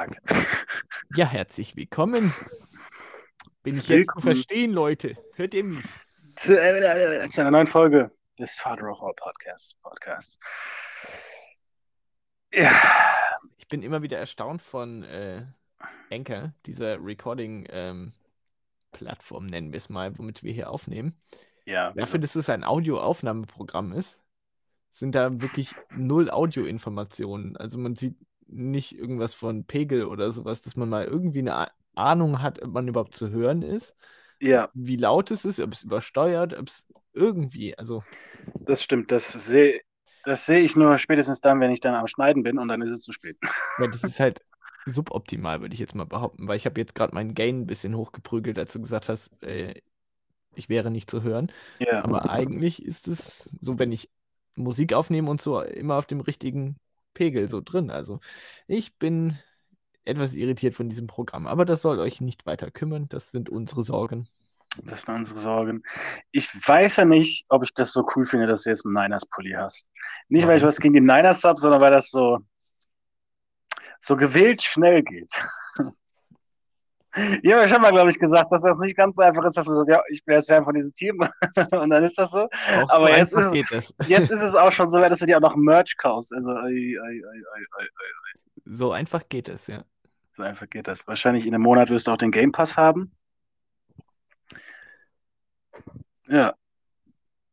Tag. Ja, herzlich willkommen. Bin ich jetzt zu verstehen, Leute? Hört ihr mich? Zu, äh, zu einer neuen Folge des Father of All Podcasts. Podcast. Ja, Ich bin immer wieder erstaunt von äh, Anchor, dieser Recording-Plattform, nennen wir es mal, womit wir hier aufnehmen. ja. Dafür, dass es ein Audioaufnahmeprogramm ist, sind da wirklich null Audioinformationen. Also man sieht nicht irgendwas von Pegel oder sowas, dass man mal irgendwie eine Ahnung hat, ob man überhaupt zu hören ist, ja, wie laut es ist, ob es übersteuert, ob es irgendwie, also das stimmt. Das sehe das sehe ich nur spätestens dann, wenn ich dann am Schneiden bin und dann ist es zu spät. Ja, das ist halt suboptimal, würde ich jetzt mal behaupten, weil ich habe jetzt gerade meinen Gain ein bisschen hochgeprügelt, als du gesagt hast, äh, ich wäre nicht zu hören. Ja, Aber eigentlich ist es so, wenn ich Musik aufnehme und so, immer auf dem richtigen Pegel so drin. Also ich bin etwas irritiert von diesem Programm, aber das soll euch nicht weiter kümmern. Das sind unsere Sorgen. das sind unsere Sorgen. Ich weiß ja nicht, ob ich das so cool finde, dass du jetzt einen Niners-Pulli hast. Nicht, weil ich was gegen die Niners habe, sondern weil das so, so gewillt schnell geht. Ich habe ja schon mal, glaube ich, gesagt, dass das nicht ganz so einfach ist, dass man sagt, ja, ich bin jetzt Fan von diesem Team und dann ist das so. Brauchst Aber jetzt ist, es. jetzt ist es auch schon so weit, dass du dir auch noch Merch kaufst. Also, ei, ei, ei. So einfach geht es, ja. so einfach geht das. Wahrscheinlich in einem Monat wirst du auch den Game Pass haben. Ja,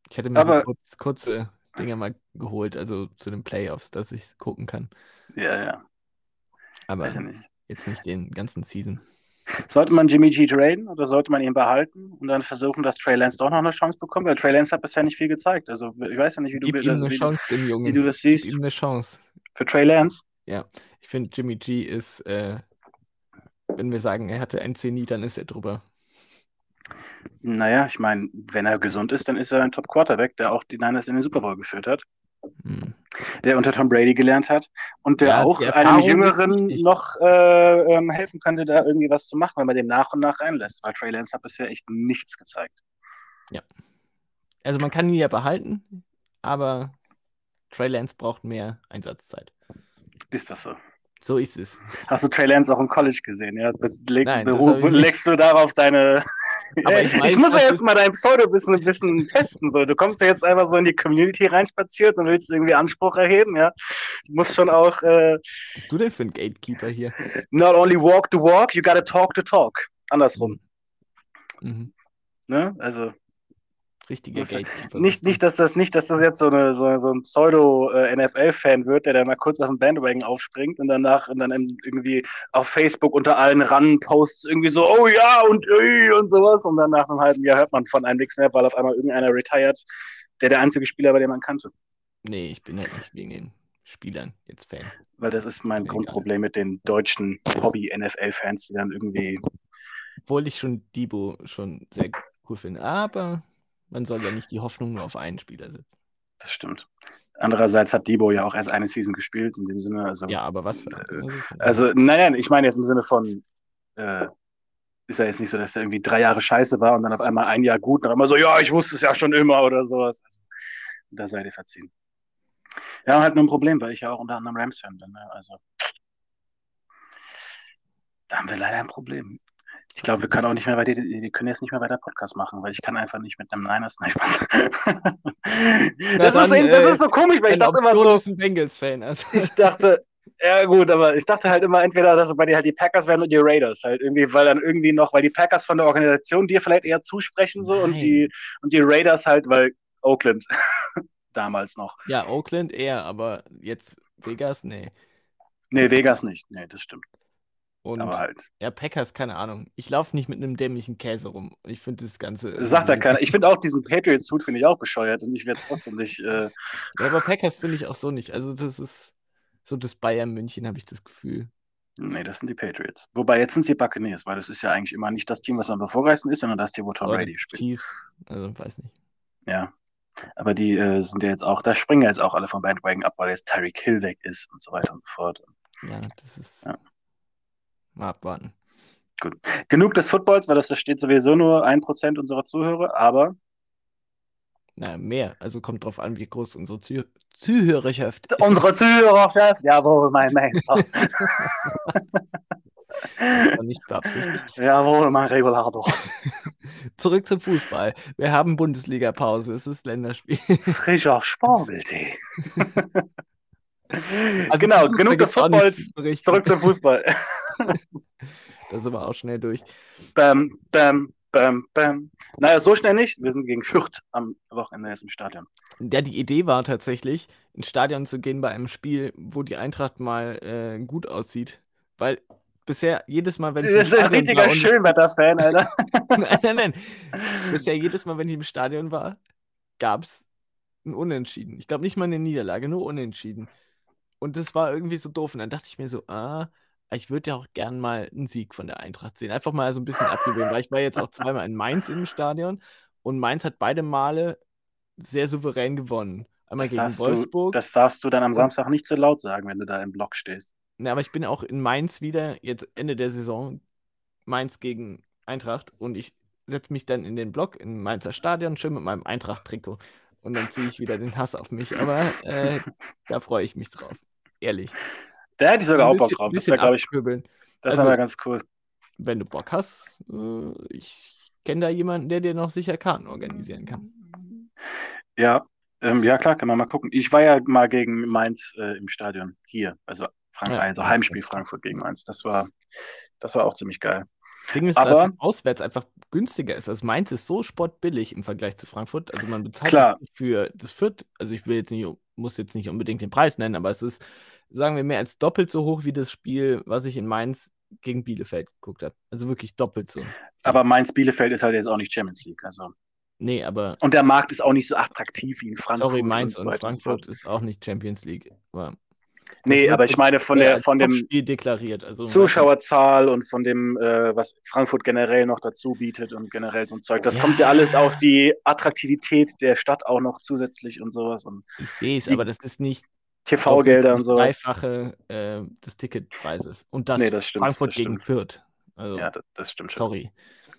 Ich hatte mir so aber kurz, kurze Dinge mal geholt, also zu den Playoffs, dass ich gucken kann. ja, ja, Aber ich jetzt nicht den ganzen Season. Sollte man Jimmy G traden oder sollte man ihn behalten und dann versuchen, dass Trey Lance doch noch eine Chance bekommt? Weil Trey Lance hat bisher nicht viel gezeigt. Also ich weiß ja nicht, wie du, Gib ihm eine wie, du- Chance, dem wie du Jungen. das Gib siehst. ihm eine Chance. Für Trey Lance? Ja, ich finde, Jimmy G ist, äh, wenn wir sagen, er hatte ein Zenit, dann ist er drüber. Naja, ich meine, wenn er gesund ist, dann ist er ein Top-Quarterback, der auch die Niners in den Super Bowl geführt hat. Der unter Tom Brady gelernt hat und der Ja, auch einem Jüngeren noch äh, ähm, helfen könnte, da irgendwie was zu machen, wenn man dem nach und nach reinlässt. Weil Trey Lance hat bisher echt nichts gezeigt. Also man kann ihn ja behalten, aber Trey Lance braucht mehr Einsatzzeit. Ist das so? So ist es. Hast du Trey Lance auch im College gesehen? Ja? Leg, Nein, beru- legst du darauf deine. Aber ich ich, weiß, muss ja jetzt mal dein Pseudo-Wissen ein bisschen testen. So. Du kommst ja jetzt einfach so in die Community reinspaziert und willst irgendwie Anspruch erheben. Ja? Du musst schon auch äh, Was bist du denn für ein Gatekeeper hier? not only walk the walk, you gotta talk the talk. Andersrum. Mhm. Ne? Also Richtiger Gatekeeper. nicht, nicht, dass das nicht, dass das jetzt so, eine, so, so ein Pseudo-NFL-Fan wird, der dann mal kurz auf den Bandwagon aufspringt und danach und dann irgendwie auf Facebook unter allen Ran-Posts irgendwie so, oh ja und ey, und sowas. Und dann nach einem halben Jahr hört man von einem nichts mehr, weil auf einmal irgendeiner retired, der der einzige Spieler war, den man kannte. Nee, ich bin halt nicht wegen den Spielern jetzt Fan. Weil das ist mein. Grundproblem mit den deutschen Hobby-NFL-Fans, die dann irgendwie. Obwohl ich schon Debo schon sehr cool finde. Aber man soll ja nicht die Hoffnung nur auf einen Spieler setzen. Das stimmt. Andererseits hat Debo ja auch erst eine Season gespielt, in dem Sinne, also. Ja, aber was für eine. Also, von- Also, nein, nein, ich meine jetzt im Sinne von, äh, ist ja jetzt nicht so, dass er irgendwie drei Jahre scheiße war und dann auf einmal ein Jahr gut und dann immer so, ja, ich wusste es ja schon immer oder sowas. Also, da seid ihr verziehen. Ja, halt nur ein Problem, weil ich ja auch unter anderem Rams-Fan bin. Ne? Also, da haben wir leider ein Problem. Ich glaube, wir können auch nicht mehr weiter, wir können jetzt nicht mehr weiter Podcast machen, weil ich kann einfach nicht mit einem Niners. Nein, Spaß. das, dann, ist eben, das äh, ist so komisch, weil ich dachte immer so, ist ein Bengals-Fan. Also. ich dachte, ja gut, aber ich dachte halt immer entweder, dass bei dir halt die Packers wären und die Raiders halt irgendwie, weil dann irgendwie noch, weil die Packers von der Organisation dir vielleicht eher zusprechen so und die und die Raiders halt, weil Oakland damals noch. Ja, Oakland eher, aber jetzt Vegas, nee. Nee, Vegas nicht. Nee, das stimmt. Und Aber halt. ja, Packers, keine Ahnung. Ich laufe nicht mit einem dämlichen Käse rum. Ich finde das Ganze. Sagt da keiner. Ich finde auch diesen Patriots-Hut finde ich auch bescheuert und ich werde trotzdem nicht. Äh, Ja, aber Packers finde ich auch so nicht. Also, das ist so das Bayern München, habe ich das Gefühl. nee, das sind die Patriots. Wobei jetzt sind sie Buccaneers, weil das ist ja eigentlich immer nicht das Team, was am bevorreichsten ist, sondern das Team, wo Tom Brady die spielt. Chiefs, also weiß nicht. Ja. Aber die äh, sind ja jetzt auch, da springen ja jetzt auch alle vom Bandwagon ab, weil jetzt Tyreek Hill weg ist und so weiter und so fort. Ja, das ist. Ja. Mal abwarten. Genug des Footballs, weil das da steht sowieso nur ein Prozent unserer Zuhörer, aber Na, mehr. Also kommt drauf an, wie groß unsere Zuh Zuhörerschaft ist. Unsere Zuhörerschaft, jawohl, mein Meister. nicht beabsichtigt. jawohl, mein Regulator. Zurück zum Fußball. Wir haben Bundesliga-Pause. Es ist Länderspiel. Frischer Spargeltee. Also genau, genug des Footballs. Zurück zum Fußball. Da sind wir auch schnell durch. Bam, bam, bam, bam. Naja, so schnell nicht. Wir sind gegen Fürth am Wochenende jetzt im Stadion. Ja, die Idee war tatsächlich, ins Stadion zu gehen bei einem Spiel, wo die Eintracht mal äh, gut aussieht. Weil bisher jedes Mal, wenn ich Das ist ein richtiger Schönwetter-Fan, Alter. nein, nein, nein. Bisher jedes Mal, wenn ich im Stadion war, gab es ein Unentschieden. Ich glaube nicht mal eine Niederlage, nur Unentschieden. Und das war irgendwie so doof. Und dann dachte ich mir so, ah, ich würde ja auch gern mal einen Sieg von der Eintracht sehen. Einfach mal so ein bisschen abgewöhnen, weil ich war jetzt auch zweimal in Mainz im Stadion und Mainz hat beide Male sehr souverän gewonnen. Einmal Das gegen darfst, du, Wolfsburg. das darfst du dann am Samstag nicht so laut sagen, wenn du da im Block stehst. Ja, aber ich bin auch in Mainz wieder, jetzt Ende der Saison, Mainz gegen Eintracht und ich setze mich dann in den Block im Mainzer Stadion, schön mit meinem Eintracht-Trikot und dann ziehe ich wieder den Hass auf mich, aber äh, da freue ich mich drauf, ehrlich. Da hätte ich sogar auch Bock drauf. Das wäre, glaube ich, das Also- wäre ganz cool. Wenn du Bock hast, äh, ich kenne da jemanden, der dir noch sicher Karten organisieren kann. Ja, ähm, ja, klar, kann man mal gucken. Ich war ja mal gegen Mainz äh, im Stadion hier. Also, Frank Ja, also. Heimspiel Frankfurt gegen Mainz. Das war, das war auch ziemlich geil. Das Ding ist, Aber- dass es auswärts einfach günstiger ist. Also Mainz ist so sportbillig im Vergleich zu Frankfurt. Also man bezahlt Klar. für das Fürth, also ich will jetzt nicht, muss jetzt nicht unbedingt den Preis nennen, aber es ist, sagen wir, mehr als doppelt so hoch wie das Spiel, was ich in Mainz gegen Bielefeld geguckt habe. Also wirklich doppelt so. Aber Mainz-Bielefeld ist halt jetzt auch nicht Champions League. Also. Nee, aber Und der Markt ist auch nicht so attraktiv wie in Frankfurt. sorry, Mainz so und, so Frankfurt fort. ist auch nicht Champions League. Aber Nee, aber ich meine von der von dem Topspiel deklariert. Also Zuschauerzahl und von dem, äh, was Frankfurt generell noch dazu bietet und generell so ein Zeug. Das kommt ja alles auf die Attraktivität der Stadt auch noch zusätzlich und sowas und Ich sehe es, aber das ist nicht TV-Gelder und sowas. Dreifache äh, des Ticketpreises. Und das, Nee, das stimmt, Frankfurt das gegen. Fürth. Also, Ja, das, das stimmt schon. sorry.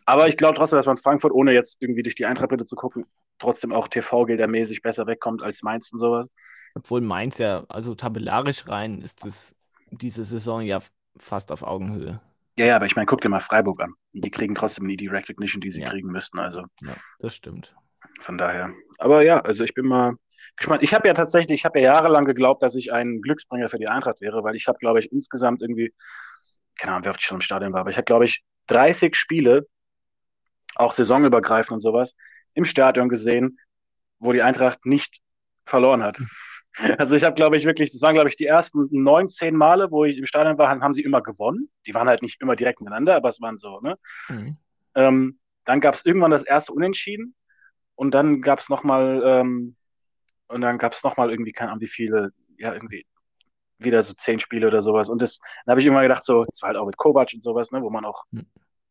Aber ich glaube trotzdem, dass man Frankfurt, ohne jetzt irgendwie durch die Eintrachtbrille zu gucken, trotzdem auch TV-Geldermäßig besser wegkommt als Mainz und sowas. Obwohl Mainz ja, also tabellarisch rein, ist es diese Saison ja fast auf Augenhöhe. Ja, ja, aber ich meine, guck dir mal Freiburg an. Die kriegen trotzdem nie die Recognition, die sie Ja. kriegen müssten. Also Ja, das stimmt. von daher. Aber ja, also ich bin mal gespannt. Ich habe ja tatsächlich, ich habe ja jahrelang geglaubt, dass ich ein Glücksbringer für die Eintracht wäre, weil ich habe, glaube ich, insgesamt irgendwie, keine Ahnung, wer oft ich schon im Stadion war, aber ich habe, glaube ich, 30 Spiele, auch saisonübergreifend und sowas, im Stadion gesehen, wo die Eintracht nicht verloren hat. Also ich habe, glaube ich, wirklich, das waren, glaube ich, die ersten 19 Male, wo ich im Stadion war, haben sie immer gewonnen. Die waren halt nicht immer direkt miteinander, aber es waren so, ne? Mhm. Ähm, dann gab es irgendwann das erste Unentschieden und dann gab es nochmal, ähm, und dann gab es nochmal irgendwie, keine Ahnung, wie viele, ja, irgendwie wieder so zehn Spiele oder sowas. Und das, dann habe ich immer gedacht, so, das war halt auch mit Kovac und sowas, ne, wo man auch Hm.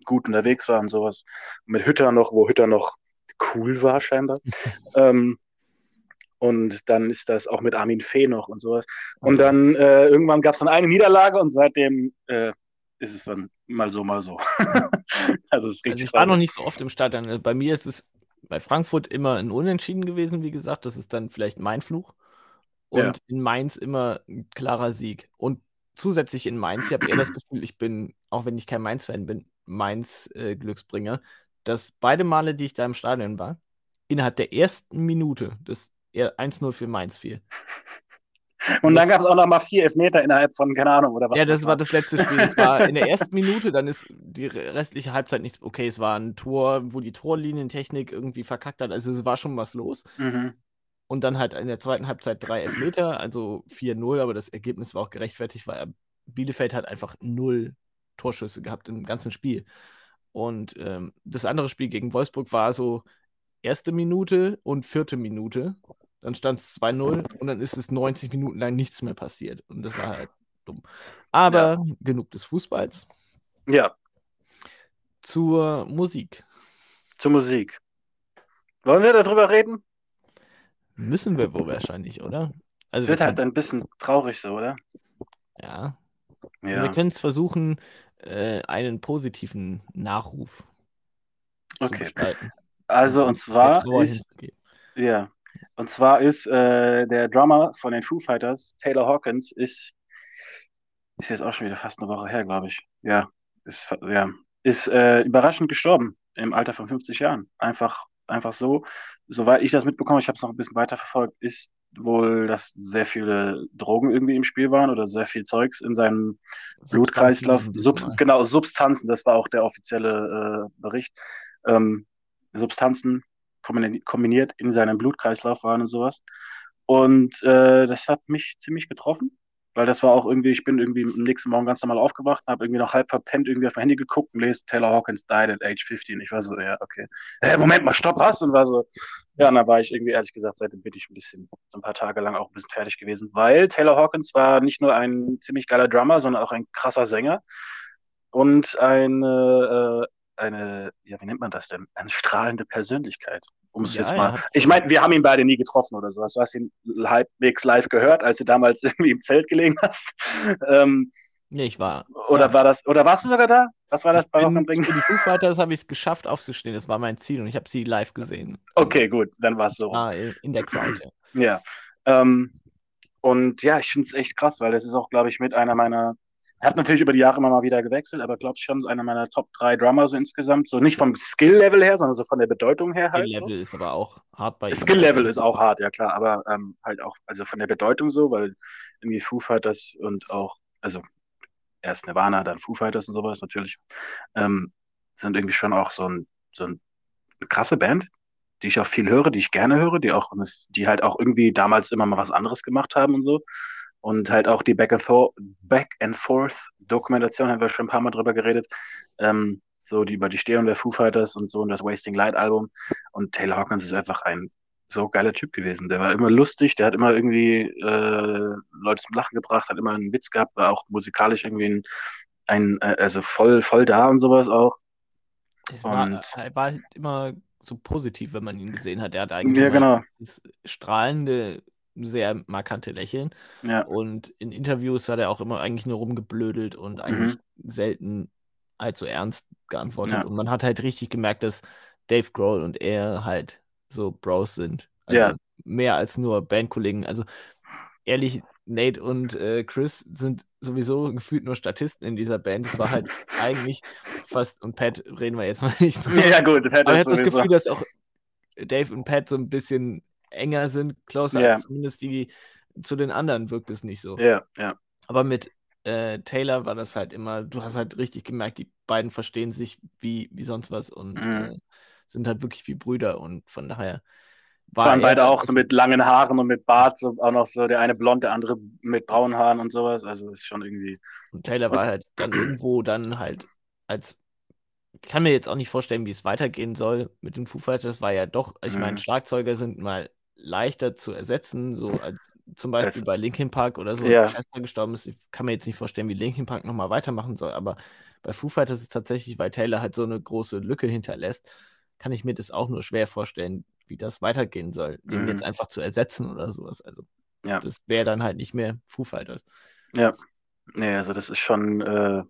gut unterwegs war und sowas. Und mit Hütter noch, wo Hütter noch cool war, scheinbar. ähm, und dann ist das auch mit Armin Fee noch und sowas. Und dann äh, irgendwann gab es dann eine Niederlage und seitdem äh, ist es dann mal so, mal so. also es Also ich war noch nicht so oft im Stadion. Also Bei mir ist es bei Frankfurt immer ein Unentschieden gewesen, wie gesagt. Das ist dann vielleicht mein Fluch. Und Ja. in Mainz immer ein klarer Sieg. Und zusätzlich in Mainz, ich habe eher das Gefühl, ich bin, auch wenn ich kein Mainz-Fan bin, Mainz-Glücksbringer, dass beide Male, die ich da im Stadion war, innerhalb der ersten Minute das eher 1-0 für Mainz fiel. Und dann Jetzt- gab es auch noch mal vier Elfmeter innerhalb von, keine Ahnung, oder was. ja, das war das letzte Spiel. Es war in der ersten Minute, dann ist die restliche Halbzeit nicht. Okay, es war ein Tor, wo die Torlinientechnik irgendwie verkackt hat. Also es war schon was los. Mhm. Und dann halt in der zweiten Halbzeit drei Elfmeter, also 4-0, aber das Ergebnis war auch gerechtfertigt, weil Bielefeld hat einfach null Torschüsse gehabt im ganzen Spiel. Und ähm, das andere Spiel gegen Wolfsburg war so erste Minute und vierte Minute. Dann stand es 2-0 und dann ist es 90 Minuten lang nichts mehr passiert. Und das war halt dumm. Aber genug des Fußballs. Ja, Zur Musik. zur Musik. Wollen wir darüber reden? Müssen wir wohl wahrscheinlich, oder? Also Es wird wir halt ein bisschen traurig so, oder? ja, Ja. Wir können es versuchen, äh, einen positiven Nachruf Okay. Also, und der zwar ist. Ja. Und zwar ist äh, der Drummer von den Foo Fighters, Taylor Hawkins, ist, ist jetzt auch schon wieder fast eine Woche her, glaube ich. Ja, ist, ja, ist äh, überraschend gestorben im Alter von 50 Jahren. Einfach, einfach so. Soweit ich das mitbekomme, ich habe es noch ein bisschen weiter verfolgt, ist wohl, dass sehr viele Drogen irgendwie im Spiel waren oder sehr viel Zeugs in seinem Blutkreislauf. Sub, genau, Substanzen, das war auch der offizielle äh, Bericht. Ähm, Substanzen kombiniert in seinem Blutkreislauf waren und sowas. Und äh, das hat mich ziemlich getroffen, weil das war auch irgendwie, ich bin irgendwie am nächsten Morgen ganz normal aufgewacht, habe irgendwie noch halb verpennt irgendwie auf mein Handy geguckt und lese, Taylor Hawkins died at age 15. Ich war so, ja, okay. Hey, Moment mal, stopp, was? Und war so, ja, und dann war ich irgendwie, ehrlich gesagt, seitdem bin ich ein bisschen, so ein paar Tage lang auch ein bisschen fertig gewesen, weil Taylor Hawkins war nicht nur ein ziemlich geiler Drummer, sondern auch ein krasser Sänger und eine, äh, eine, ja, wie nennt man das denn? Eine strahlende Persönlichkeit um es ja, jetzt mal. Ich meine, wir haben ihn beide nie getroffen oder sowas. Du hast ihn halbwegs live gehört, als du damals irgendwie im Zelt gelegen hast. Ähm, nee, ich war. Oder ja. war das, oder warst du sogar da? Was war das ich bei Rock am Ring? Für die Foo Fighters habe ich es geschafft aufzustehen. Das war mein Ziel und ich habe sie live gesehen. Okay, gut, dann war es so. Ah, in der Crowd, ja. ja. Ähm, und ja, ich finde es echt krass, weil das ist auch, glaube ich, mit einer meiner er hat natürlich über die Jahre immer mal wieder gewechselt, aber glaube ich schon einer meiner Top 3 Drummer so insgesamt. So nicht vom Skill-Level her, sondern so von der Bedeutung her halt. Skill-Level so. ist aber auch hart bei ihm. Skill-Level ist auch hart, ja klar, aber ähm, halt auch, also von der Bedeutung so, weil irgendwie Foo Fighters und auch, also erst Nirvana, dann Foo Fighters und sowas natürlich, ähm, sind irgendwie schon auch so, ein, so ein, eine krasse Band, die ich auch viel höre, die ich gerne höre, die auch, die halt auch irgendwie damals immer mal was anderes gemacht haben und so. Und halt auch die Back and, For Back and Forth Dokumentation, haben wir schon ein paar Mal drüber geredet. Ähm, so die über die Stehung der Foo Fighters und so und das Wasting Light Album. Und Taylor Hawkins ist einfach ein so geiler Typ gewesen. Der war immer lustig, der hat immer irgendwie äh, Leute zum Lachen gebracht, hat immer einen Witz gehabt, war auch musikalisch irgendwie ein, ein äh, also voll, voll da und sowas auch. Es war, er war halt immer so positiv, wenn man ihn gesehen hat. Er hat eigentlich ja, genau. das strahlende sehr markante Lächeln. Ja. Und in Interviews hat er auch immer eigentlich nur rumgeblödelt und eigentlich mhm. selten allzu ernst geantwortet. Ja. Und man hat halt richtig gemerkt, dass Dave Grohl und er halt so Bros sind. Also ja. Mehr als nur Bandkollegen. Also ehrlich, Nate und äh, Chris sind sowieso gefühlt nur Statisten in dieser Band. Das war halt eigentlich fast, und Pat reden wir jetzt mal nicht drüber. Ja, gut, Pat Aber ich habe das Gefühl, dass auch Dave und Pat so ein bisschen enger sind, closer, yeah. zumindest die zu den anderen wirkt es nicht so. Ja, yeah, ja. Yeah. Aber mit äh, Taylor war das halt immer, du hast halt richtig gemerkt, die beiden verstehen sich wie, wie sonst was und mm. äh, sind halt wirklich wie Brüder und von daher war Waren beide auch so mit langen Haaren und mit Bart, so auch noch so der eine blond, der andere mit braunen Haaren und sowas. Also ist schon irgendwie. Und Taylor war halt dann irgendwo dann halt als ich kann mir jetzt auch nicht vorstellen, wie es weitergehen soll mit den Foo Fighters. War ja doch, ich meine, mhm. Schlagzeuger sind mal leichter zu ersetzen, so als zum Beispiel das, bei Linkin Park oder so, ja. Chester gestorben ist. Ich kann mir jetzt nicht vorstellen, wie Linkin Park nochmal weitermachen soll, aber bei Foo Fighters ist es tatsächlich, weil Taylor halt so eine große Lücke hinterlässt, kann ich mir das auch nur schwer vorstellen, wie das weitergehen soll, den mhm. jetzt einfach zu ersetzen oder sowas. Also ja. das wäre dann halt nicht mehr Foo Fighters. Ja, nee, also das ist schon, äh,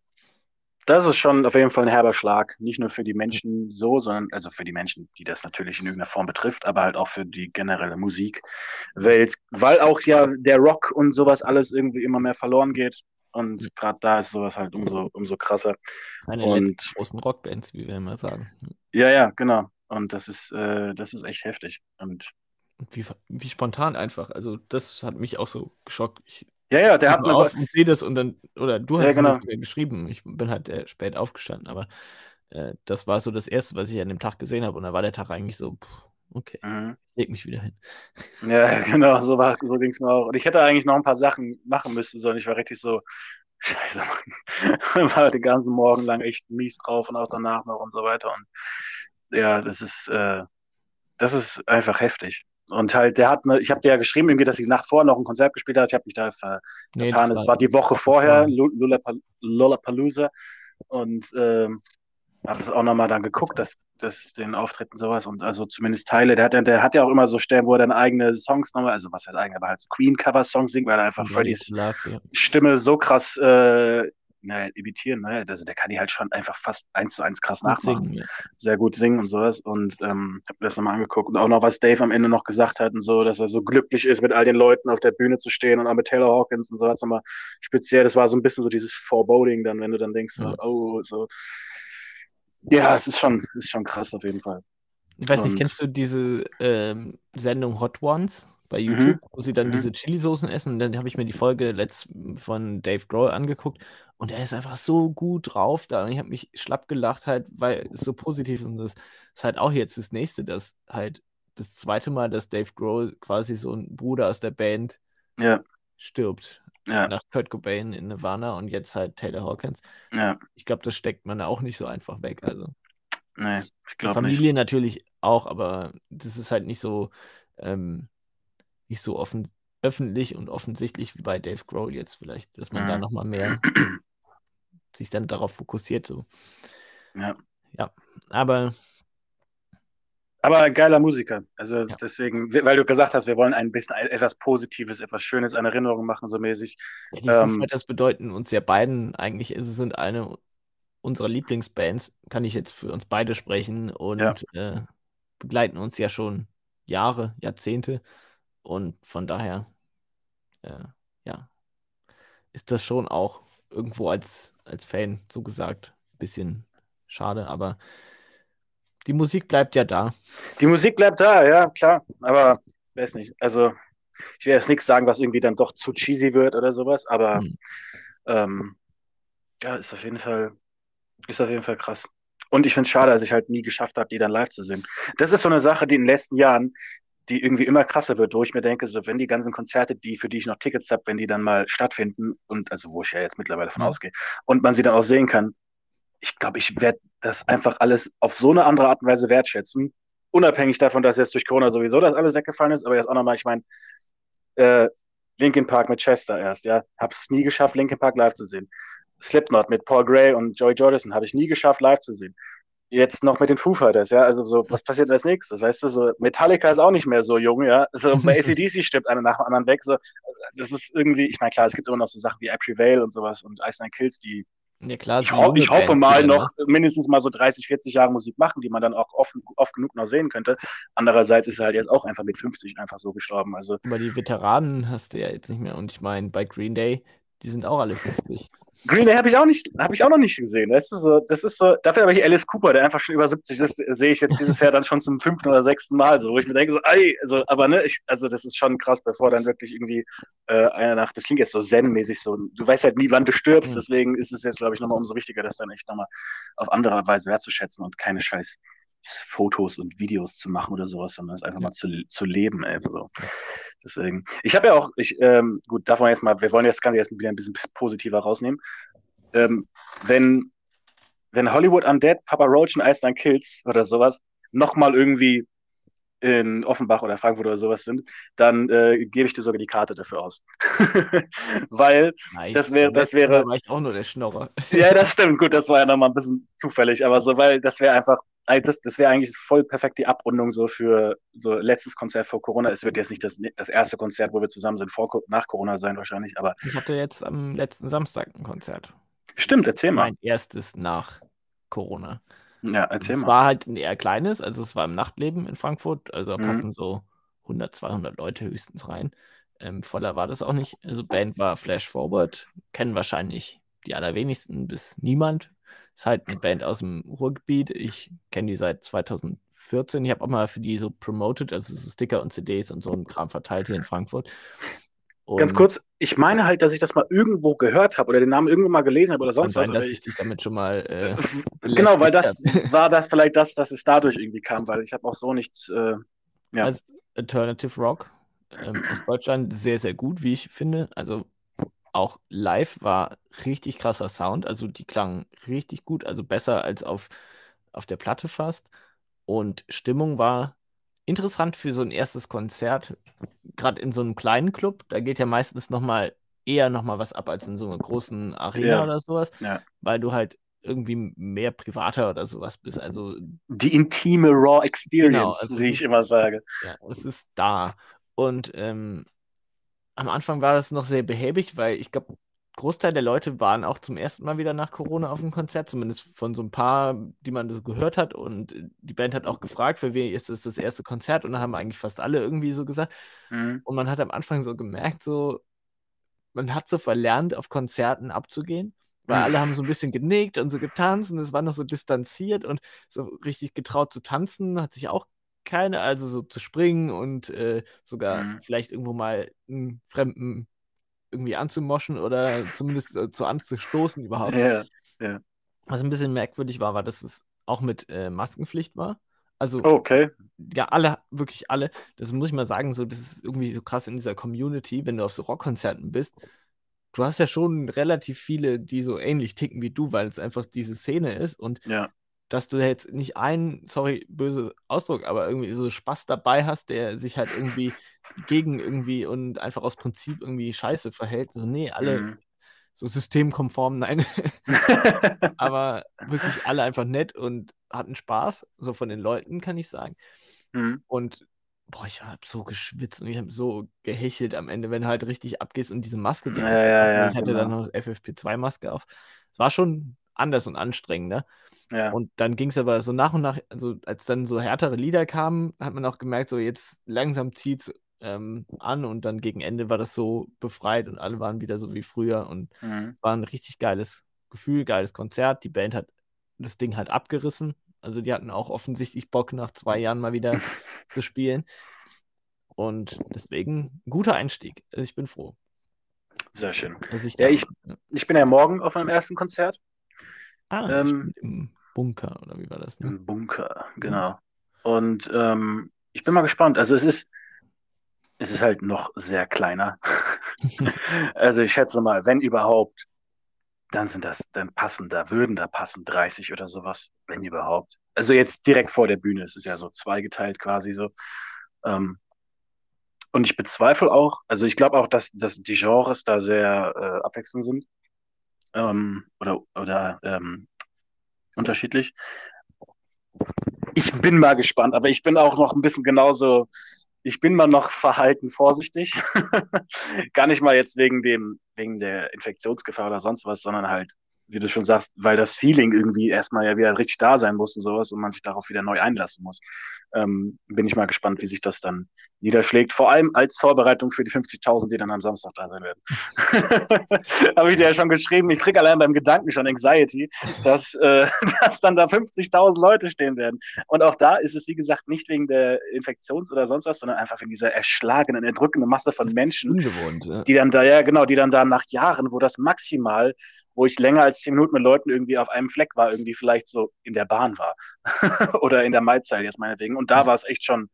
das ist schon auf jeden Fall ein herber Schlag. Nicht nur für die Menschen so, sondern also für die Menschen, die das natürlich in irgendeiner Form betrifft, aber halt auch für die generelle Musikwelt, weil auch ja der Rock und sowas alles irgendwie immer mehr verloren geht. Und gerade da ist sowas halt umso, umso krasser. Eine und, großen Rockbands, wie wir immer sagen. Ja, ja, genau. Und das ist, äh, das ist echt heftig. Und wie, wie spontan einfach. Also, das hat mich auch so geschockt. Ich ja, ja, der hat mir auf und sehe das und dann, oder du hast ja, genau. mir geschrieben, ich bin halt äh, spät aufgestanden, aber äh, das war so das Erste, was ich an dem Tag gesehen habe und dann war der Tag eigentlich so, pff, okay, mhm. leg mich wieder hin. Ja, genau, so, so ging es mir auch. Und ich hätte eigentlich noch ein paar Sachen machen müssen, sondern ich war richtig so, scheiße, Mann. war den ganzen Morgen lang echt mies drauf und auch danach noch und so weiter und ja, das ist, äh, das ist einfach heftig. Und halt, der hat, ne, ich habe dir ja geschrieben, irgendwie, dass die Nacht vorher noch ein Konzert gespielt hat. Ich habe mich da vertan. Nee, es war die Woche vorher, Lollapalooza. Und ähm, habe es auch nochmal dann geguckt, dass, dass den Auftritten sowas und also zumindest Teile, der hat, ja, der hat ja auch immer so Stellen, wo er dann eigene Songs nochmal, also was heißt eigene, aber halt Queen-Cover-Songs singt, weil er einfach ja, Freddys Stimme so krass äh, naja, imitieren, naja, also der kann die halt schon einfach fast eins zu eins krass nachmachen. singen, ja. Sehr gut singen und sowas. Und ähm, habe mir das nochmal angeguckt. Und auch noch, was Dave am Ende noch gesagt hat und so, dass er so glücklich ist, mit all den Leuten auf der Bühne zu stehen und auch mit Taylor Hawkins und so. Das nochmal speziell, das war so ein bisschen so dieses Foreboding dann, wenn du dann denkst, Ja. so, oh, so. Ja, es ist schon, ist schon krass auf jeden Fall. Ich weiß nicht, Und- kennst du diese ähm, Sendung Hot Ones bei Mhm. YouTube, wo sie dann Mhm. diese Chili-Soßen essen? Und dann habe ich mir die Folge letzt von Dave Grohl angeguckt und er ist einfach so gut drauf da. Und ich habe mich schlapp gelacht, halt, weil es so positiv ist. Und das ist halt auch jetzt das nächste, dass halt das zweite Mal, dass Dave Grohl quasi so ein Bruder aus der Band Ja, stirbt. ja, Nach Kurt Cobain in Nirvana und jetzt halt Taylor Hawkins. ja. Ich glaube, das steckt man auch nicht so einfach weg. Also. Nee, ich glaube nicht. Familie natürlich auch, aber das ist halt nicht so, ähm, nicht so offen, öffentlich und offensichtlich wie bei Dave Grohl jetzt vielleicht, dass man da Mhm. nochmal mehr sich dann darauf fokussiert. So. Ja. Aber Aber geiler Musiker. Also Ja. deswegen, weil du gesagt hast, wir wollen ein bisschen etwas Positives, etwas Schönes an Erinnerung machen, so mäßig. ja, die Ähm, Foo bedeuten uns ja beiden eigentlich, also sind eine unserer Lieblingsbands, kann ich jetzt für uns beide sprechen und Ja. äh, begleiten uns ja schon Jahre, Jahrzehnte und von daher, äh, ja, ist das schon auch irgendwo als, als Fan so gesagt ein bisschen schade, aber die Musik bleibt ja da. Die Musik bleibt da, ja, klar. Aber weiß nicht. Also, ich will jetzt nichts sagen, was irgendwie dann doch zu cheesy wird oder sowas, aber Hm. ähm, ja, ist auf jeden Fall, ist auf jeden Fall krass. Und ich finde es schade, dass ich halt nie geschafft habe, die dann live zu sehen. Das ist so eine Sache, die in den letzten Jahren, die irgendwie immer krasser wird, wo ich mir denke, so wenn die ganzen Konzerte, die, für die ich noch Tickets habe, wenn die dann mal stattfinden, und also wo ich ja jetzt mittlerweile von Mhm. ausgehe, und man sie dann auch sehen kann, ich glaube, ich werde das einfach alles auf so eine andere Art und Weise wertschätzen. Unabhängig davon, dass jetzt durch Corona sowieso das alles weggefallen ist, aber jetzt auch nochmal, ich meine, äh, Linkin Park mit Chester erst, ja. Hab's nie geschafft, Linkin Park live zu sehen. Slipknot mit Paul Gray und Joey Jordison habe ich nie geschafft, live zu sehen. Jetzt noch mit den Foo Fighters, ja. Also so, was passiert als nächstes? Weißt du, so Metallica ist auch nicht mehr so jung, ja. So bei ACDC stirbt einer nach dem anderen weg. So, das ist irgendwie, ich meine, klar, es gibt immer noch so Sachen wie I Prevail und sowas und Ice Nine Kills, die Ja klar, ich, ho ich hoffe mal wieder, noch mindestens mal so 30, 40 Jahre Musik machen, die man dann auch oft, oft genug noch sehen könnte. Andererseits ist er halt jetzt auch einfach mit 50 einfach so gestorben. Also Aber die Veteranen hast du ja jetzt nicht mehr. Und ich meine, bei Green Day, die sind auch alle 50. Green Day habe ich auch nicht, habe ich auch noch nicht gesehen. Weißt du, so, das ist so, dafür habe ich Alice Cooper, der einfach schon über 70 ist, sehe ich jetzt dieses Jahr dann schon zum fünften oder sechsten Mal, so, wo ich mir denke, so, ey, also, aber ne, ich, also das ist schon krass, bevor dann wirklich irgendwie äh, eine Nacht, das klingt jetzt so zen-mäßig so, du weißt halt nie, wann du stirbst, Mhm. deswegen ist es jetzt, glaube ich, nochmal umso wichtiger, das dann echt nochmal auf andere Weise wertzuschätzen und keine scheiß Fotos und Videos zu machen oder sowas, sondern es einfach Ja. mal zu, zu leben, ey, so. Deswegen. Ich habe ja auch, ich, ähm, gut, davon jetzt mal, wir wollen jetzt das Ganze jetzt wieder ein bisschen positiver rausnehmen. Ähm, wenn, wenn Hollywood Undead, Papa Roach und Ice Nine Kills oder sowas nochmal irgendwie in Offenbach oder Frankfurt oder sowas sind, dann äh, gebe ich dir sogar die Karte dafür aus. Weil, Nice. Das wär- Beim das wäre- war ich auch nur der Schnorrer. ja, das stimmt, gut, das war ja nochmal ein bisschen zufällig, aber so, weil das wäre einfach, also das, das wäre eigentlich voll perfekt die Abrundung so für so letztes Konzert vor Corona. Es wird jetzt nicht das, das erste Konzert, wo wir zusammen sind, vor, nach Corona sein wahrscheinlich, aber Ich hatte jetzt am letzten Samstag ein Konzert. stimmt, erzähl mal. Mein erstes nach Corona. Ja, erzähl Es mal. war halt ein eher kleines, also es war im Nachtleben in Frankfurt, also da Mhm. passen so 100, 200 Leute höchstens rein. Ähm, voller war das auch nicht. Also Band war Flash Forward, kennen wahrscheinlich die allerwenigsten bis niemand. Ist halt eine Band aus dem Ruhrgebiet. Ich kenne die seit 2014. Ich habe auch mal für die so promoted, also so Sticker und CDs und so ein Kram verteilt hier in Frankfurt. Ganz Und kurz, ich meine halt, dass ich das mal irgendwo gehört habe oder den Namen irgendwo mal gelesen habe oder sonst was. sein, dass aber ich dich damit schon mal äh, genau, weil das war das vielleicht das, dass es dadurch irgendwie kam, weil ich habe auch so nichts. Äh, ja. als Alternative Rock ähm, aus Deutschland sehr, sehr gut, wie ich finde. Also auch live war richtig krasser Sound. Also die klangen richtig gut, also besser als auf, auf der Platte fast. Und Stimmung war interessant für so ein erstes Konzert. Gerade in so einem kleinen Club, da geht ja meistens noch mal eher noch mal was ab als in so einer großen Arena Ja. oder sowas, Ja. weil du halt irgendwie mehr privater oder sowas bist. Also die intime Raw Experience, Genau, also wie ich ist- immer sage. Ja, es ist da. Und ähm, am Anfang war das noch sehr behäbig, weil ich glaube, Großteil der Leute waren auch zum ersten Mal wieder nach Corona auf dem Konzert, zumindest von so ein paar, die man so gehört hat. Und die Band hat auch gefragt, für wen ist es das erste Konzert? Und da haben eigentlich fast alle irgendwie so gesagt. Mhm. Und man hat am Anfang so gemerkt, so, man hat so verlernt, auf Konzerten abzugehen. Weil alle haben so ein bisschen genickt und so getanzt und es war noch so distanziert und so richtig getraut zu tanzen, hat sich auch keine, also so zu springen und äh, sogar Mhm. vielleicht irgendwo mal einen Fremden irgendwie anzumoschen oder zumindest äh, zu anzustoßen überhaupt. Ja. Was ein bisschen merkwürdig war, war, dass es auch mit äh, Maskenpflicht war. Also Oh, okay. ja, alle, wirklich alle. Das muss ich mal sagen, so, das ist irgendwie so krass in dieser Community, wenn du auf so Rockkonzerten bist. Du hast ja schon relativ viele, die so ähnlich ticken wie du, weil es einfach diese Szene ist und Ja. Dass du jetzt nicht einen, sorry, böse Ausdruck, aber irgendwie so Spaß dabei hast, der sich halt irgendwie gegen irgendwie und einfach aus Prinzip irgendwie scheiße verhält. So, nee, alle Mhm. so systemkonform, nein. aber wirklich alle einfach nett und hatten Spaß, so von den Leuten, kann ich sagen. Mhm. Und boah, ich habe so geschwitzt und ich habe so gehechelt am Ende, wenn du halt richtig abgehst und diese Maske Ja, ja, ja, Ich hatte dann genau. noch FFP2-Maske auf. Es war schon anders und anstrengender. Ja. Und dann ging es aber so nach und nach, also als dann so härtere Lieder kamen, hat man auch gemerkt, so jetzt langsam zieht es ähm, an und dann gegen Ende war das so befreit und alle waren wieder so wie früher und Mhm. war ein richtig geiles Gefühl, geiles Konzert. Die Band hat das Ding halt abgerissen. Also die hatten auch offensichtlich Bock, nach zwei Jahren mal wieder zu spielen. Und deswegen guter Einstieg. Also ich bin froh, Sehr schön. ich Ja, ich-. Ich bin ja morgen auf meinem ersten Konzert Ah, ähm, ich bin im Bunker, oder wie war das? Ne? im Bunker, genau. Und ähm, ich bin mal gespannt. Also es ist, es ist halt noch sehr kleiner. Also ich schätze mal, wenn überhaupt, dann sind das, dann passen da, würden da passen 30 oder sowas, wenn überhaupt. Also jetzt direkt vor der Bühne, es ist ja so zweigeteilt quasi so. Ähm, und ich bezweifle auch, also ich glaube auch, dass, dass die Genres da sehr äh, abwechselnd sind. Ähm, oder oder ähm, unterschiedlich. Ich bin mal gespannt, aber ich bin auch noch ein bisschen genauso, ich bin mal noch verhalten vorsichtig. Gar nicht mal jetzt wegen dem, wegen der Infektionsgefahr oder sonst was, sondern halt, wie du schon sagst, weil das Feeling irgendwie erstmal ja wieder richtig da sein muss und sowas und man sich darauf wieder neu einlassen muss. Ähm, bin ich mal gespannt, wie sich das dann niederschlägt. Vor allem als Vorbereitung für die 50.000, die dann am Samstag da sein werden. Habe ich dir ja schon geschrieben, ich kriege allein beim Gedanken schon Anxiety, dass, äh, dass dann da 50.000 Leute stehen werden. Und auch da ist es, wie gesagt, nicht wegen der Infektions- oder sonst was, sondern einfach wegen dieser erschlagenen, erdrückenden Masse von Menschen. Ja. die dann da, ja, genau, die dann da nach Jahren, wo das maximal, wo ich länger als zehn Minuten mit Leuten irgendwie auf einem Fleck war, irgendwie vielleicht so in der Bahn war. oder in der Maizeit jetzt meinetwegen. Und da war es echt schon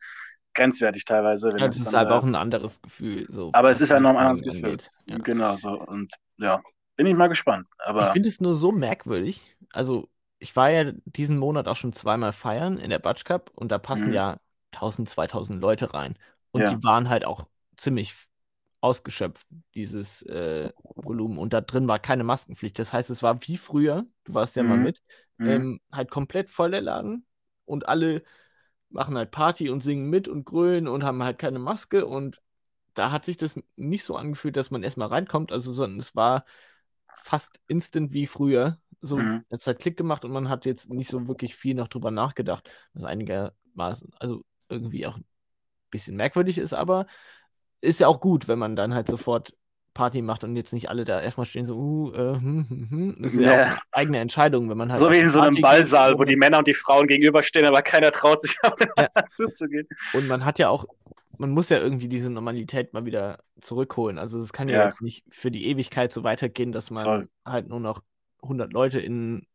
grenzwertig teilweise. Ja, es das ist dann halt auch ein anderes Gefühl. So, Aber es ist ja noch ein anderes Gefühl. Ja. Genau so. Und ja, bin ich mal gespannt. Ich Aber finde es nur so merkwürdig. Also, ich war ja diesen Monat auch schon zweimal feiern in der Batsch Cup und da passen Mhm. ja 1000, 2000 Leute rein. Und Ja. die waren halt auch ziemlich ausgeschöpft, dieses äh, Volumen. Und da drin war keine Maskenpflicht. Das heißt, es war wie früher, du warst ja mal Mhm. mit, mhm. ähm, halt komplett voll der Laden und alle machen halt Party und singen mit und grölen und haben halt keine Maske und da hat sich das nicht so angefühlt, dass man erstmal reinkommt, also sondern es war fast instant wie früher. So, Mhm. es hat Klick gemacht und man hat jetzt nicht so wirklich viel noch drüber nachgedacht, was einigermaßen, also irgendwie auch ein bisschen merkwürdig ist, aber ist ja auch gut, wenn man dann halt sofort Party macht und jetzt nicht alle da erstmal stehen so, uh, äh, hm, hm, hm. Das ist ja, Ja. auch eigene Entscheidung, wenn man halt so auf wie in so einem Ballsaal, wo die Männer und die Frauen gegenüberstehen, aber keiner traut sich Ja. zuzugehen. Und man hat ja auch, man muss ja irgendwie diese Normalität mal wieder zurückholen. Also es kann ja, Ja. jetzt nicht für die Ewigkeit so weitergehen, dass man Voll. halt nur noch 100 Leute in ein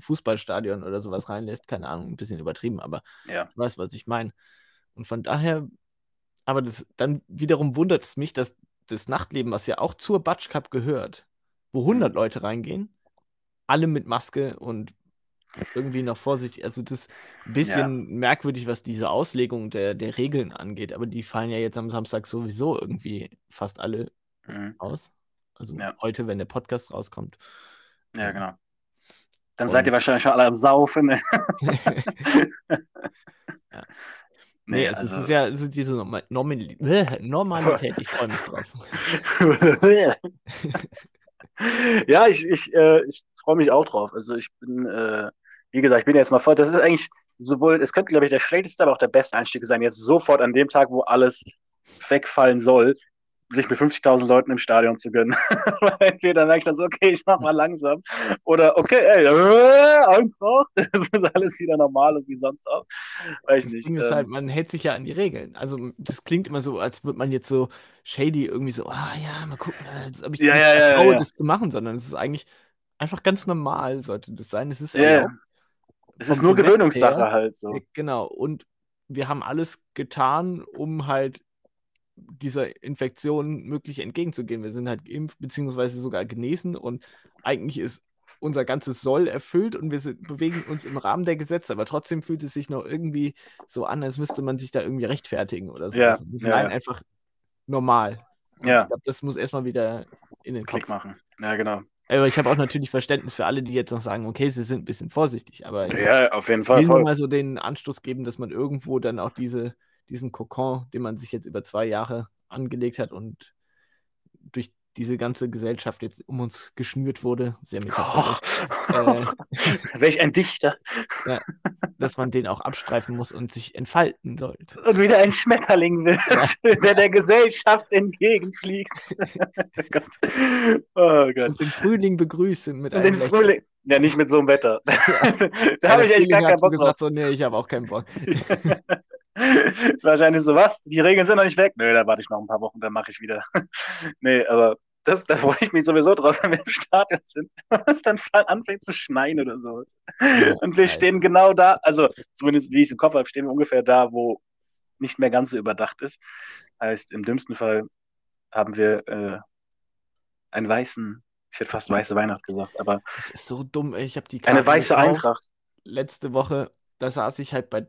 Fußballstadion oder sowas reinlässt. Keine Ahnung, ein bisschen übertrieben, aber Ja. du weißt, was ich meine. Und von daher, aber das, dann wiederum wundert es mich, dass das Nachtleben, was ja auch zur Batsch Cup gehört, wo 100 Mhm. Leute reingehen, alle mit Maske und irgendwie noch vorsichtig. Also das ist ein bisschen merkwürdig, was diese Auslegung der, der Regeln angeht, aber die fallen ja jetzt am Samstag sowieso irgendwie fast alle Mhm. aus. Also Ja. heute, wenn der Podcast rauskommt. Ja, genau. Dann Und- seid ihr wahrscheinlich schon alle am Saufen. ne? Ja. Nee, nee, es also. ist ja es ist diese Norma Normali äh, Normalität, ich freue mich drauf. ja, ich, ich, äh, ich freue mich auch drauf. Also ich bin, äh, wie gesagt, ich bin jetzt noch voll. Das ist eigentlich sowohl, es könnte, glaube ich, der schlechteste, aber auch der beste Einstieg sein, jetzt sofort an dem Tag, wo alles wegfallen soll, sich mit 50.000 Leuten im Stadion zu gönnen. Entweder merke ich dann so, okay, ich mach mal langsam. Oder, okay, ey, äh, einfach. Das ist alles wieder normal und wie sonst auch. Weiß Das nicht. Ding ist ähm, halt, man hält sich ja an die Regeln. Also, das klingt immer so, als würde man jetzt so shady irgendwie so, ah ja, mal gucken, äh, jetzt habe ich Ja, mich ja, ja, ja. das zu machen, sondern es ist eigentlich einfach ganz normal, sollte das sein. Es ist Ja, erlaubt. es ist nur Gewöhnungssache her. halt so. Genau. Und wir haben alles getan, um halt dieser Infektion möglich entgegenzugehen. Wir sind halt geimpft, beziehungsweise sogar genesen und eigentlich ist unser ganzes Soll erfüllt und wir sind, bewegen uns im Rahmen der Gesetze, aber trotzdem fühlt es sich noch irgendwie so an, als müsste man sich da irgendwie rechtfertigen oder so. Ja, Das ist nein, ja. einfach normal. Und Ja. ich glaube, das muss erstmal wieder in den Klick Kopf. machen. Ja, genau. Aber ich habe auch natürlich Verständnis für alle, die jetzt noch sagen, okay, sie sind ein bisschen vorsichtig, aber ich Ja, auf jeden will Fall. nur Voll. mal so den Anstoß geben, dass man irgendwo dann auch diese, diesen Kokon, den man sich jetzt über zwei Jahre angelegt hat und durch diese ganze Gesellschaft jetzt um uns geschnürt wurde, sehr metaphorisch, Oh. Welch ein Dichter. dass man den auch abstreifen muss und sich entfalten sollte. Und wieder ein Schmetterling wird, der der Gesellschaft entgegenfliegt. oh Gott. Oh Gott. Und den Frühling begrüßen mit Und einem den. Frühling. Ja, nicht mit so einem Wetter. da Ja, habe der ich echt gar keinen Bock drauf. gesagt, so, nee, ich habe auch keinen Bock. Wahrscheinlich so, was? Die Regeln sind noch nicht weg. Nö, da warte ich noch ein paar Wochen, dann mache ich wieder. nee, aber das, da freue ich mich sowieso drauf, wenn wir im Stadion sind. es dann anfängt zu schneien oder sowas. Und wir geil. stehen genau da, also zumindest wie ich es im Kopf habe, stehen wir ungefähr da, wo nicht mehr ganz so überdacht ist. Heißt, im dümmsten Fall haben wir äh, einen weißen, ich hätte fast weiße Weihnacht gesagt, aber Das ist so dumm, ey. Ich habe die eine Karten weiße. Eintracht. Letzte Woche, da saß ich halt bei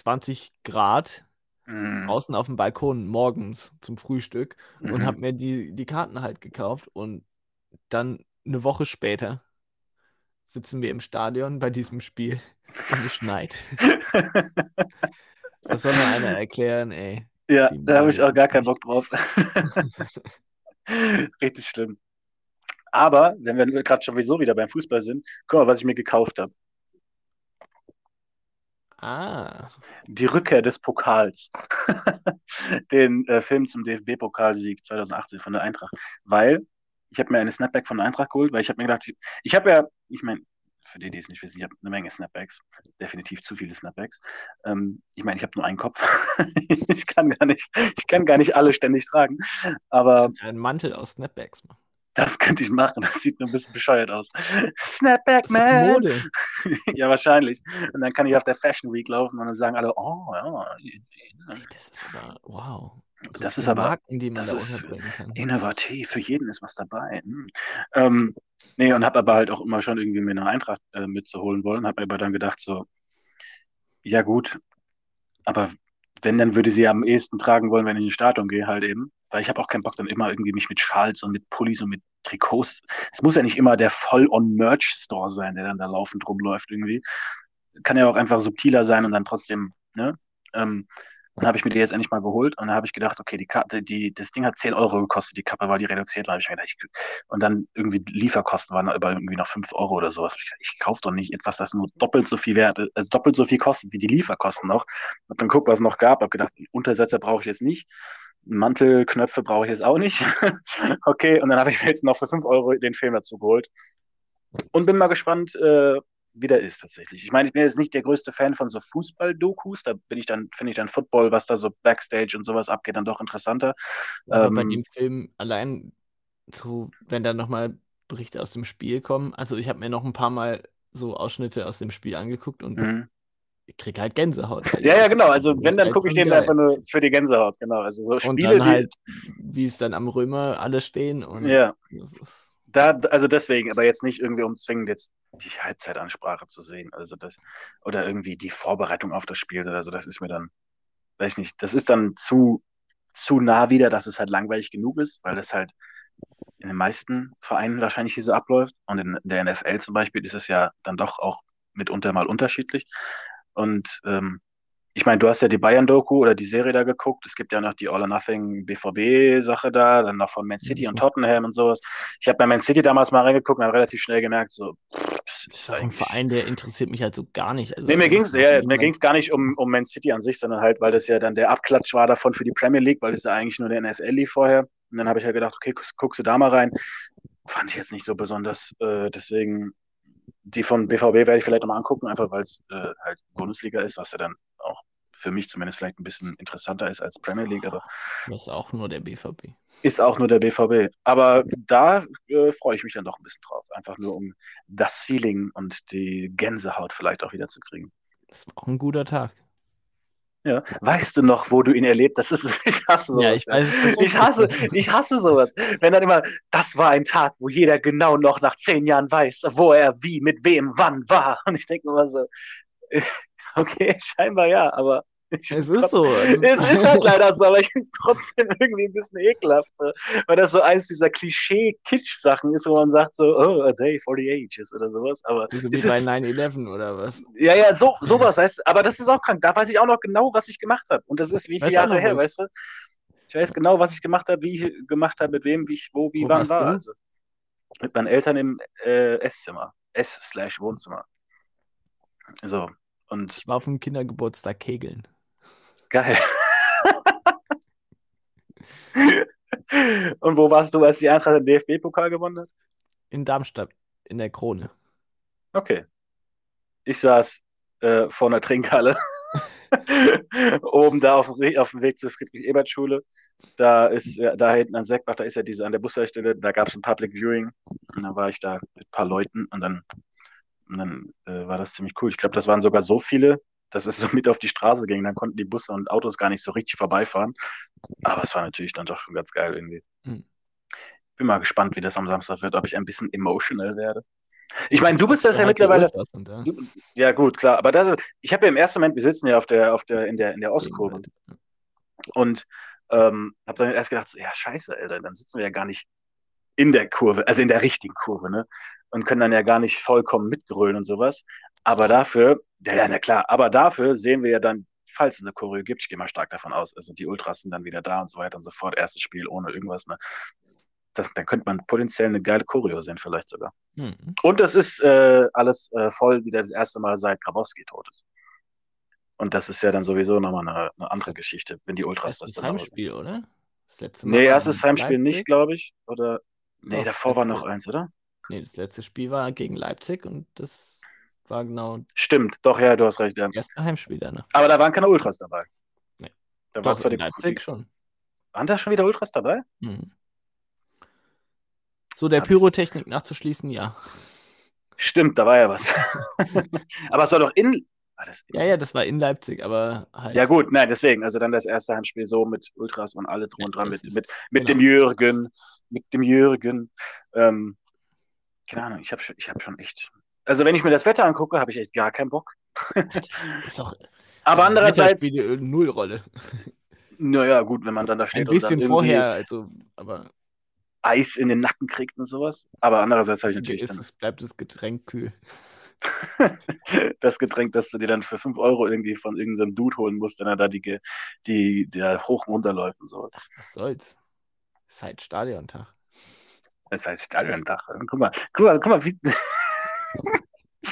20 Grad Mhm. draußen auf dem Balkon morgens zum Frühstück und Mhm. habe mir die, die Karten halt gekauft und dann eine Woche später sitzen wir im Stadion bei diesem Spiel und es schneit. Das soll mir einer erklären, ey. ja, da habe ich auch gar keinen Bock drauf. Richtig schlimm. Aber, wenn wir gerade sowieso wieder beim Fußball sind, guck mal, was ich mir gekauft habe. Ah, Die Rückkehr des Pokals. Den äh, Film zum DFB-Pokalsieg 2018 von der Eintracht. Weil ich habe mir eine Snapback von der Eintracht geholt, weil ich habe mir gedacht, ich, ich habe ja, ich meine, für die, die es nicht wissen, ich habe eine Menge Snapbacks. Definitiv zu viele Snapbacks. Ähm, ich meine, ich habe nur einen Kopf. ich kann gar nicht, ich kann gar nicht alle ständig tragen. Aber ein Mantel aus Snapbacks machen. Das könnte ich machen. Das sieht nur ein bisschen bescheuert aus. Snapback, man! Mode. ja, wahrscheinlich. Und dann kann ich auf der Fashion Week laufen und dann sagen alle, oh, ja, Ey, das ist aber, wow. So Das ist aber- Marken, die man das da ist innovativ, für jeden ist was dabei. Hm. Ähm, nee, und habe aber halt auch immer schon irgendwie mir eine Eintracht äh, mitzuholen wollen. Habe aber dann gedacht so, ja gut, aber wenn, dann würde sie am ehesten tragen wollen, wenn ich in die Stadion gehe, halt eben. Weil ich habe auch keinen Bock, dann immer irgendwie mich mit Schals und mit Pullis und mit Trikots. Es muss ja nicht immer der Voll-on-Merch-Store sein, der dann da laufend rumläuft irgendwie. Kann ja auch einfach subtiler sein und dann trotzdem, ne? Ähm, dann habe ich mir die jetzt endlich mal geholt und dann habe ich gedacht, okay, die Karte, die, das Ding hat 10 Euro gekostet, die Kappe, weil die reduziert war. Hab ich mir gedacht, ich, und dann irgendwie Lieferkosten waren über irgendwie noch 5 Euro oder sowas. Ich, ich kaufe doch nicht etwas, das nur doppelt so viel wert also doppelt so viel kostet wie die Lieferkosten noch. Hab dann geguckt, was es noch gab, hab gedacht, Untersetzer brauche ich jetzt nicht. Mantelknöpfe brauche ich jetzt auch nicht. okay, und dann habe ich mir jetzt noch für 5 Euro den Film dazu geholt. Und bin mal gespannt, äh, wie der ist tatsächlich. Ich meine, ich bin jetzt nicht der größte Fan von so Fußball-Dokus. Da bin ich dann, finde ich dann Football, was da so Backstage und sowas abgeht, dann doch interessanter. Aber bei Ähm, dem Film allein, so, wenn da nochmal Berichte aus dem Spiel kommen, also ich habe mir noch ein paar Mal so Ausschnitte aus dem Spiel angeguckt und Mhm. Ich krieg halt Gänsehaut. weil Ja, ja, genau. Also wenn, dann halt gucke ich den geil. einfach nur für die Gänsehaut, genau. Also so Und Spiele, dann die. halt, wie es dann am Römer alle stehen und Ja, ist, da, also deswegen, aber jetzt nicht irgendwie um zwingend jetzt die Halbzeitansprache zu sehen. Also das, oder irgendwie die Vorbereitung auf das Spiel oder so, das ist mir dann, weiß ich nicht, das ist dann zu, zu nah wieder, dass es halt langweilig genug ist, weil das halt in den meisten Vereinen wahrscheinlich hier so abläuft. Und in der NFL zum Beispiel ist es ja dann doch auch mitunter mal unterschiedlich. Und ähm, ich meine, du hast ja die Bayern-Doku oder die Serie da geguckt. Es gibt ja noch die All or Nothing BVB-Sache da, dann noch von Man City und Tottenham und sowas. Ich habe bei Man City damals mal reingeguckt und habe relativ schnell gemerkt, so, das ist ein Verein, der interessiert mich halt so gar nicht. Also, nee, mir ging es ja, gar nicht um, um Man City an sich, sondern halt, weil das ja dann der Abklatsch war davon für die Premier League, weil das ja eigentlich nur der NFL lief vorher. Und dann habe ich ja gedacht, okay, guckst, guckst du da mal rein. Fand ich jetzt nicht so besonders. Äh, deswegen, die von BVB werde ich vielleicht nochmal angucken, einfach weil es äh, halt Bundesliga ist, was ja dann auch für mich zumindest vielleicht ein bisschen interessanter ist als Premier League. Aber ist auch nur der BVB. Ist auch nur der BVB. Aber da äh, freue ich mich dann doch ein bisschen drauf. Einfach nur um das Feeling und die Gänsehaut vielleicht auch wieder zu kriegen. Das war auch ein guter Tag. Ja. Weißt du noch, wo du ihn erlebt hast? Das ist, ich hasse sowas. Ja, ich, weiß, ich, hasse, ich hasse sowas. Wenn dann immer, das war ein Tag, wo jeder genau noch nach zehn Jahren weiß, wo er wie, mit wem, wann war. Und ich denke immer so, okay, scheinbar ja, aber es ist so. Es ist halt leider so, aber ich finde es trotzdem irgendwie ein bisschen ekelhaft, so, weil das so eins dieser Klischee-Kitsch-Sachen ist, wo man sagt so, oh, a day for the ages oder sowas. Aber so wie bei 9-11 oder was? Ja, ja, so, sowas heißt, aber das ist auch krank. Da weiß ich auch noch genau, was ich gemacht habe. Und das ist wie viele Jahre her, weißt du? Ich weiß genau, was ich gemacht habe, wie ich gemacht habe, mit wem, wie ich, wo, wie, wo wann war. Also, mit meinen Eltern im äh, Esszimmer. S-Wohnzimmer. So. Und ich war auf dem Kindergeburtstag kegeln. Geil. Und wo warst du, als die Eintracht den DFB-Pokal gewonnen hat? In Darmstadt, in der Krone. Okay. Ich saß äh, vor einer Trinkhalle. Oben da auf, auf, dem Weg zur Friedrich-Ebert-Schule. Da ist, da hinten an Seckbach, da ist ja diese an der Bushaltestelle, da gab es ein Public Viewing. Und dann war ich da mit ein paar Leuten und dann, und dann äh, war das ziemlich cool. Ich glaube, das waren sogar so viele, dass es so mit auf die Straße ging. Dann konnten die Busse und Autos gar nicht so richtig vorbeifahren. Aber es war natürlich dann doch schon ganz geil irgendwie. Hm. Bin mal gespannt, wie das am Samstag wird, ob ich ein bisschen emotional werde. Ich meine, du bist das ja, ja mittlerweile. Und, ja. Du, ja. gut, klar. Aber das ist, ich habe ja im ersten Moment, wir sitzen ja auf der, auf der, in der, in der Ostkurve. Und ähm, habe dann erst gedacht, so, ja, scheiße, Alter, dann sitzen wir ja gar nicht in der Kurve, also in der richtigen Kurve, ne? Und können dann ja gar nicht vollkommen mitgrölen und sowas. Aber dafür, ja, ja, na klar, aber dafür sehen wir ja dann, falls es eine Choreo gibt, ich gehe mal stark davon aus, also die Ultras sind dann wieder da und so weiter und so fort, erstes Spiel ohne irgendwas, ne? Das, dann könnte man potenziell eine geile Choreo sehen, vielleicht sogar. Mhm. Und das ist äh, alles äh, voll wieder das erste Mal seit Grabowski tot ist. Und das ist ja dann sowieso nochmal eine, eine andere Geschichte, wenn die Ultras das, das dann Heimspiel, oder? Das letzte Mal nee, erstes Heimspiel Leipzig? nicht, glaube ich. Oder nee, Doch, davor war noch eins, oder? Nee, das letzte Spiel war gegen Leipzig und das war genau. Stimmt, doch, ja, du hast recht. Ja. Erste Heimspiel danach. Aber da waren keine Ultras dabei. Nee. Da war zwar die Leipzig schon. Waren da schon wieder Ultras dabei? Mhm. So, der Pyrotechnik nachzuschließen, ja. Stimmt, da war ja was. aber es war doch in. War in ja, ja, das war in Leipzig, aber halt. Ja, gut, nein, deswegen. Also dann das erste Heimspiel so mit Ultras und alle drum ja, und dran, mit, mit, mit genau. dem Jürgen. Mit dem Jürgen. Ähm, keine Ahnung, ich habe ich hab schon echt also wenn ich mir das Wetter angucke, habe ich echt gar keinen Bock. ist auch, Aber andererseits. spielt eine Nullrolle. Naja, gut, wenn man dann da steht. Ein bisschen vorher, also, aber. Eis in den Nacken kriegt und sowas. Aber andererseits habe ich natürlich. Ist es, bleibt das Getränk kühl. das Getränk, das du dir dann für 5 Euro irgendwie von irgendeinem Dude holen musst, wenn er da die, die, der hoch runterläuft und sowas. Ach, was soll's. Ist halt Stadiontag. Ist halt Stadiontag. Guck mal, guck mal, guck mal, wie.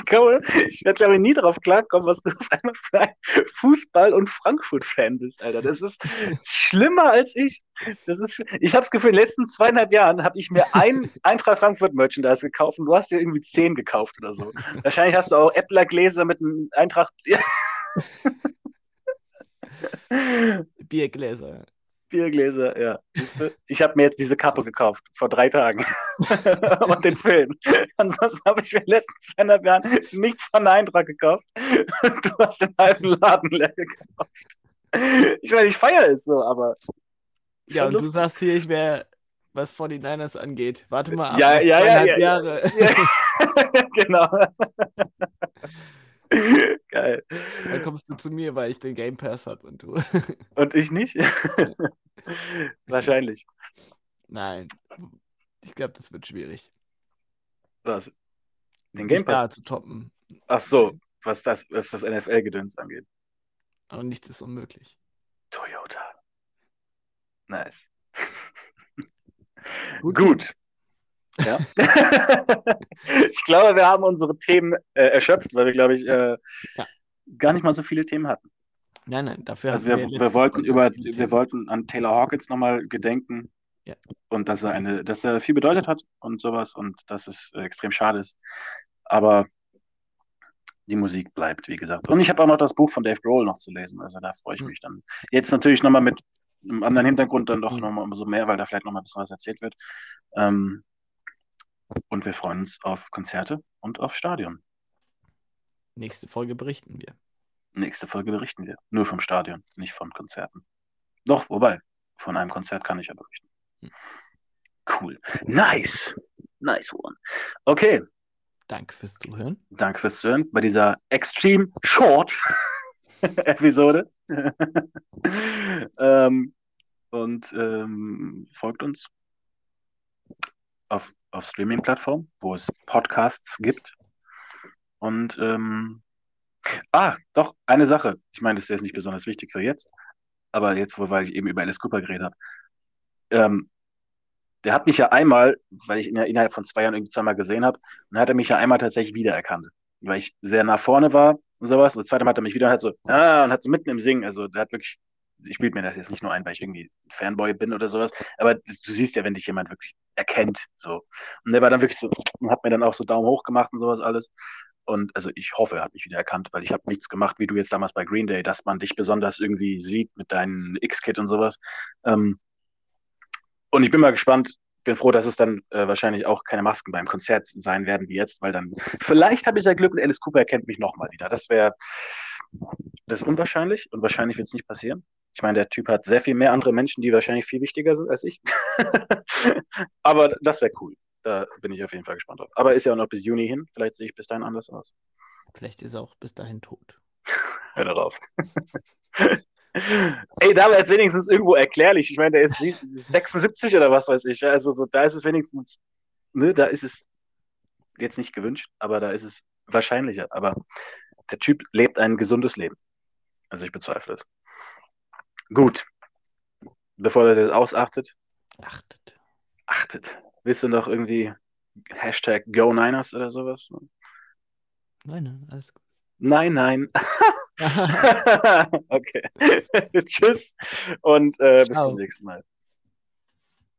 Ich glaube, ich werde, glaube ich, nie darauf klarkommen, was du auf einmal für ein Fußball- und Frankfurt-Fan bist, Alter. Das ist schlimmer als ich. Das ist, ich habe das Gefühl, in den letzten zweieinhalb Jahren habe ich mir ein Eintracht Frankfurt-Merchandise gekauft und du hast dir irgendwie zehn gekauft oder so. Wahrscheinlich hast du auch Äppler-Gläser mit einem Eintracht. Biergläser. Biergläser, ja. Ich habe mir jetzt diese Kappe gekauft, vor drei Tagen. und den Film. Ansonsten habe ich mir in den letzten zweieinhalb Jahren nichts von Eintracht gekauft. du hast den halben Laden leer gekauft. Ich meine, ich feiere es so, aber. Ja, und lustig. du sagst hier, ich wäre, was 49ers angeht. Warte mal ab. Ja, ja, ja, ja, Jahre. ja. genau. Geil. Dann kommst du zu mir, weil ich den Game Pass habe und du. Und ich nicht? Wahrscheinlich. Nein. Ich glaube, das wird schwierig. Was? Den Game Pass? Da zu toppen. Ach so, was das, was das NFL-Gedöns angeht. Aber nichts ist unmöglich. Toyota. Nice. Gut. Gut. Ja. ich glaube, wir haben unsere Themen äh, erschöpft, weil wir, glaube ich, äh, Ja. gar nicht mal so viele Themen hatten. Nein, nein, dafür Also wir, letzte wir wollten über, wir Themen. wollten an Taylor Hawkins nochmal gedenken Ja. und dass er eine, dass er viel bedeutet hat und sowas und dass es äh, extrem schade ist. Aber die Musik bleibt, wie gesagt. Und ich habe auch noch das Buch von Dave Grohl noch zu lesen. Also da freue ich Mhm. mich dann. Jetzt natürlich nochmal mit einem anderen Hintergrund dann doch Mhm. nochmal umso mehr, weil da vielleicht nochmal ein bisschen was erzählt wird. Ähm, und wir freuen uns auf Konzerte und auf Stadion. Nächste Folge berichten wir. Nächste Folge berichten wir. Nur vom Stadion, nicht von Konzerten. Doch, wobei, von einem Konzert kann ich ja berichten. Hm. Cool. Nice. Nice one. Okay, Danke fürs Zuhören. danke fürs Zuhören bei dieser Extreme Short Episode. ähm, und ähm, folgt uns auf, auf Streaming-Plattformen, wo es Podcasts gibt. Und ähm, ah, doch, eine Sache. Ich meine, das ist jetzt nicht besonders wichtig für jetzt, aber jetzt, wo, weil ich eben über Alice Cooper geredet habe. Ähm, der hat mich ja einmal, weil ich ihn ja innerhalb von zwei Jahren irgendwie zweimal gesehen habe, dann hat er mich ja einmal tatsächlich wiedererkannt. Weil ich sehr nah vorne war und sowas. Und das zweite Mal hat er mich wieder und hat so, ah, und hat so mitten im Singen, also der hat wirklich, ich spiele mir das jetzt nicht nur ein, weil ich irgendwie Fanboy bin oder sowas, aber du siehst ja, wenn dich jemand wirklich erkennt, so. Und der war dann wirklich so, und hat mir dann auch so Daumen hoch gemacht und sowas alles. Und also ich hoffe, er hat mich wieder erkannt, weil ich habe nichts gemacht, wie du jetzt damals bei Green Day, dass man dich besonders irgendwie sieht mit deinem X-Kit und sowas. Ähm, und ich bin mal gespannt, bin froh, dass es dann äh, wahrscheinlich auch keine Masken beim Konzert sein werden wie jetzt, weil dann vielleicht habe ich ja Glück und Alice Cooper erkennt mich nochmal wieder. Das wäre, das ist unwahrscheinlich und wahrscheinlich wird es nicht passieren. Ich meine, der Typ hat sehr viel mehr andere Menschen, die wahrscheinlich viel wichtiger sind als ich. Aber das wäre cool. Da bin ich auf jeden Fall gespannt drauf. Aber ist ja auch noch bis Juni hin. Vielleicht sehe ich bis dahin anders aus. Vielleicht ist er auch bis dahin tot. Hör darauf. Ey, da war jetzt wenigstens irgendwo erklärlich. Ich meine, der ist 76 oder was weiß ich. Also so, da ist es wenigstens, ne, da ist es jetzt nicht gewünscht, aber da ist es wahrscheinlicher. Aber der Typ lebt ein gesundes Leben. Also ich bezweifle es. Gut. Bevor das ausachtet, Achtet. achtet. Willst du noch irgendwie Hashtag Go Niners oder sowas? Nein, nein, alles gut. Nein, nein. okay. Tschüss und äh, bis zum nächsten Mal.